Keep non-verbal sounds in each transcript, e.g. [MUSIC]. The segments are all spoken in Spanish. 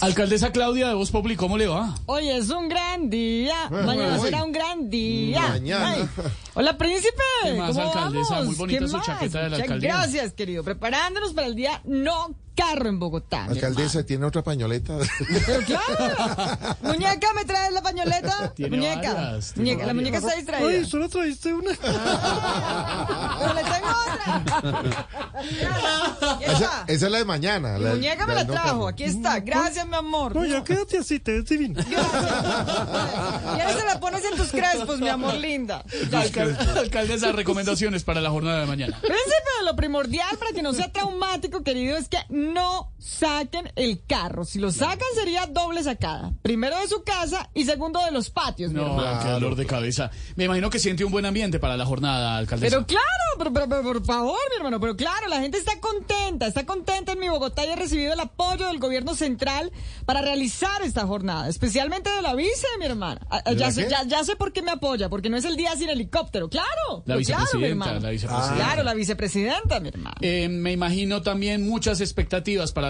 Alcaldesa Claudia de Voz Populi, ¿cómo le va? Hoy es un gran día. Mañana hoy. será un gran día. Mañana. Ay. Hola, príncipe. ¿Qué más, ¿Cómo alcaldesa? vamos? Muy bonita ¿Qué su más? chaqueta de la Muchas alcaldía. Gracias, querido. Preparándonos para el día no carro en Bogotá. Alcaldesa, ¿tiene otra pañoleta? hermano. [LAUGHS] Pero claro. Muñeca, ¿me traes la pañoleta? Tiene muñeca. varias, tiene muñeca. La varias. muñeca está distraída. Ay, solo trajiste una. Pero le tengo otra. [LAUGHS] Esa, es la de mañana. La- muñeca me la trajo. Aquí está. Gracias, mi amor. No, ya quédate así, te ves divina. Y ahora se la pones en tus crespos, mi amor linda. Alcal- Alcaldesa, recomendaciones para la jornada de mañana. Príncipe, lo primordial para que no sea traumático, querido, es que no saquen el carro. Si lo sacan sería doble sacada. Primero de su casa y segundo de los patios. mi No, hermano. qué dolor de cabeza. Me imagino que siente un buen ambiente para la jornada, alcaldesa. Pero claro, pero, pero- pero por favor, mi hermano, pero claro, la gente está contenta, está contenta en mi Bogotá y he recibido el apoyo del gobierno central para realizar esta jornada, especialmente de la vice, mi hermana. Ah, ah, ¿De Ya sé, ya, ya sé por qué me apoya, porque no es el día sin helicóptero, claro. La pero claro, mi vicepresidenta, hermano. la vicepresidenta. Claro, la vicepresidenta, mi hermano. Eh, me imagino también muchas expectativas para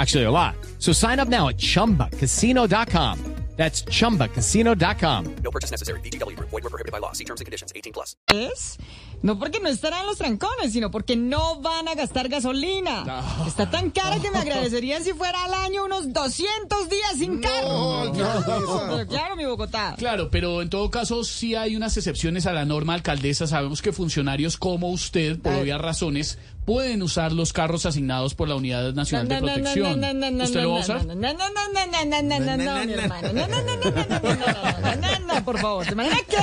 Actually, a lot. So sign up now at chumbacasino.com. That's chumbacasino.com. No purchase necessary. VGW Group. Void were prohibited by law. See terms and conditions. 18 plus. No porque no estarán los trancones, sino porque no van a gastar gasolina. No. Está tan cara que me agradecerían si fuera al año unos 200 días sin carro. No. Pero claro, mi Bogotá. Claro, pero en todo caso sí hay unas excepciones a la norma, alcaldesa. Sabemos que funcionarios como usted, por obvias razones, pueden usar los carros asignados por la Unidad Nacional de Protección. ¿Usted lo va a usar? No, no, no, no, no, no, no, no, mi hermano. No, no, no, no, no, no, no, no, por favor. ¿Te imaginas que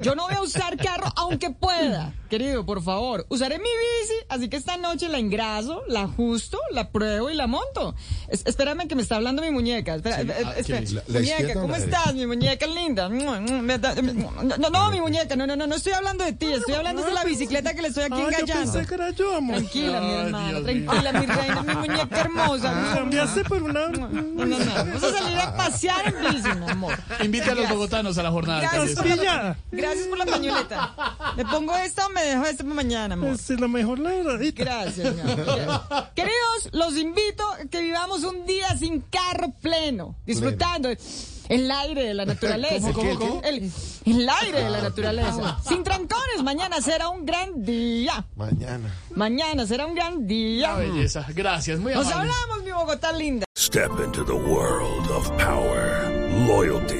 yo no voy a usar carro aunque pueda? Querido, por favor, usaré mi bici, así que esta noche la engraso, la ajusto, la pruebo y la monto. espérame que me está hablando mi muñeca. muñeca, ¿cómo estás? Mi muñeca linda. No, no, mi muñeca, no, no, no, no estoy hablando de ti, estoy hablando de la bicicleta que le estoy aquí engañando. Tranquila, mi hermana, Dios tranquila, mi reina, mi muñeca hermosa. Cambiaste por una... No, no, no, vamos a salir a pasear en bici, mi amor. Invite a los bogotanos a la jornada, Gracias por, la, gracias por la pañoleta. ¿Me pongo esta o me dejo esta para mañana, amor? Es la mejor ladradita. Gracias, mi amor. Queridos, los invito a que vivamos un día sin carro pleno, disfrutando el aire de la naturaleza. ¿Cómo, cómo, cómo? El, el aire de la naturaleza. Sin trancones, mañana será un gran día. Mañana. Mañana será un gran día. Belleza, gracias, muy Nos amable. hablamos, mi Bogotá linda. Step into the world of power, loyalty,